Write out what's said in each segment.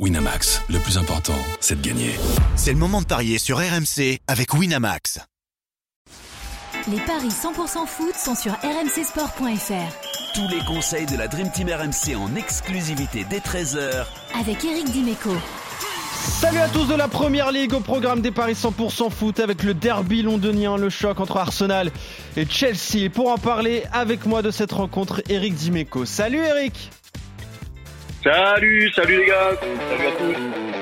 Winamax, le plus important, c'est de gagner. C'est le moment de parier sur RMC avec Winamax. Les paris 100% foot sont sur rmcsport.fr. Tous les conseils de la Dream Team RMC en exclusivité dès 13h Avec Eric Dimeco. Salut à tous de la Première Ligue au programme des paris 100% foot avec le derby londonien, le choc entre Arsenal et Chelsea. Et pour en parler avec moi de cette rencontre, Eric Dimeco. Salut Eric Salut, salut les gars, salut à tous.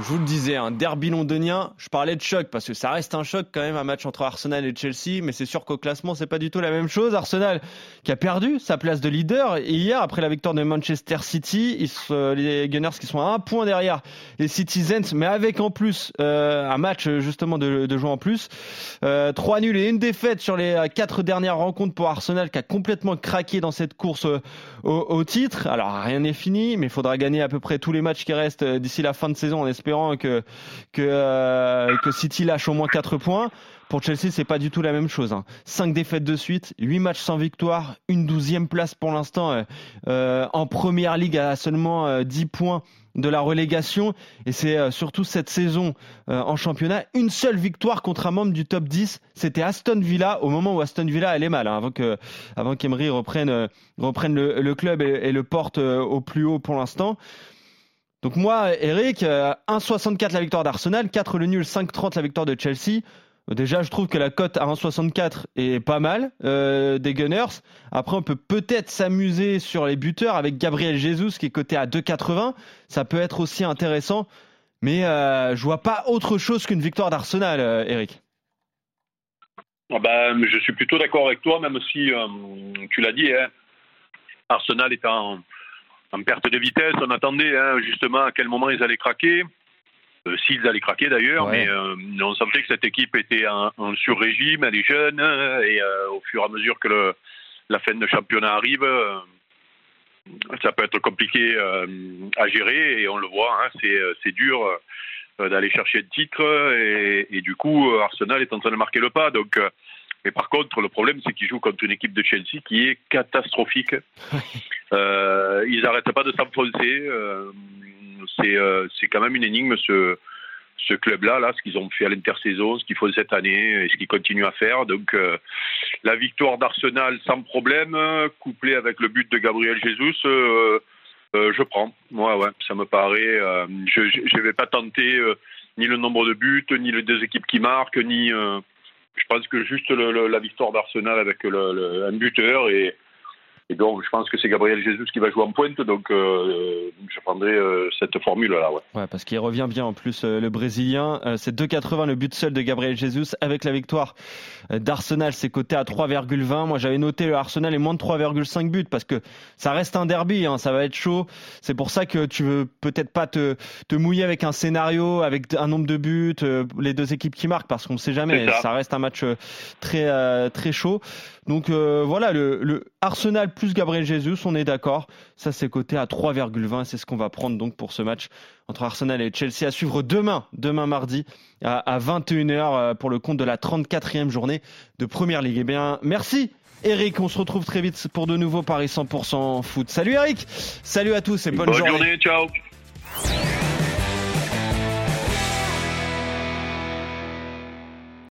Je vous le disais, un derby londonien, je parlais de choc parce que ça reste un choc quand même, un match entre Arsenal et Chelsea, mais c'est sûr qu'au classement, c'est pas du tout la même chose. Arsenal qui a perdu sa place de leader hier après la victoire de Manchester City, les Gunners qui sont à un point derrière les Citizens, mais avec en plus euh, un match justement de, de jouer en plus. Euh, trois nuls et une défaite sur les quatre dernières rencontres pour Arsenal qui a complètement craqué dans cette course au, au titre. Alors rien n'est fini, mais il faudra gagner à peu près tous les matchs qui restent d'ici la fin de saison en espérant que que, euh, que City lâche au moins 4 points. Pour Chelsea, c'est pas du tout la même chose. Hein. 5 défaites de suite, 8 matchs sans victoire, une douzième place pour l'instant euh, euh, en première ligue à seulement 10 points de la relégation. Et c'est surtout cette saison en championnat, une seule victoire contre un membre du top 10. C'était Aston Villa au moment où Aston Villa allait mal, hein, avant que avant qu'Emery reprenne, le, club et, le porte au plus haut pour l'instant. Donc moi, Eric, 1,64 euh, la victoire d'Arsenal, 4 le nul, 5,30 la victoire de Chelsea. Déjà, je trouve que la cote à 1,64 est pas mal euh, des Gunners. Après, on peut peut-être s'amuser sur les buteurs avec Gabriel Jesus qui est coté à 2,80. Ça peut être aussi intéressant. Mais euh, je vois pas autre chose qu'une victoire d'Arsenal, euh, Eric. Ah ben, je suis plutôt d'accord avec toi, même si tu l'as dit, hein, Arsenal est en, en perte de vitesse. On attendait hein, justement à quel moment ils allaient craquer. Euh, s'ils allaient craquer d'ailleurs, mais euh, on sentait que cette équipe était en, en sur-régime, elle est jeune, hein, et euh, au fur et à mesure que le, la fin de championnat arrive, ça peut être compliqué à gérer, et on le voit, hein, c'est dur d'aller chercher le titre, et, et, du coup, Arsenal est en train de marquer le pas. Donc, mais par contre, le problème, c'est qu'ils jouent contre une équipe de Chelsea qui est catastrophique. euh, ils n'arrêtent pas de s'enfoncer. Euh, c'est euh, quand même une énigme, ce, ce club-là, là, ce qu'ils ont fait à l'intersaison, ce qu'ils font cette année et ce qu'ils continuent à faire. Donc, la victoire d'Arsenal sans problème, couplée avec le but de Gabriel Jesus, je prends. Ouais, ouais, ça me paraît. je ne vais pas tenter ni le nombre de buts, ni les deux équipes qui marquent, ni je pense que juste la victoire d'Arsenal avec un buteur et, et donc, je pense que c'est Gabriel Jesus qui va jouer en pointe, donc euh, je prendrai euh, cette formule-là. Ouais. ouais, parce qu'il revient bien en plus, euh, le Brésilien. Euh, c'est 2,80 le but seul de Gabriel Jesus. Avec la victoire euh, d'Arsenal, c'est coté à 3,20. Moi, j'avais noté le Arsenal est moins de 3,5 buts, parce que ça reste un derby, hein, ça va être chaud. C'est pour ça que tu veux peut-être pas te, te mouiller avec un scénario, avec un nombre de buts, les deux équipes qui marquent, parce qu'on ne sait jamais. Ça. ça. reste un match très, très chaud. Donc voilà, le, le Arsenal plus Gabriel Jesus, on est d'accord. Ça, c'est coté à 3,20. C'est ce qu'on va prendre donc pour ce match entre Arsenal et Chelsea à suivre demain, demain mardi à, 21h euh, pour le compte de la 34e journée de Première Ligue. Eh bien, merci. Eric, on se retrouve très vite pour de nouveaux Paris 100% foot. Salut Eric, salut à tous et bonne, bonne journée. journée. Ciao.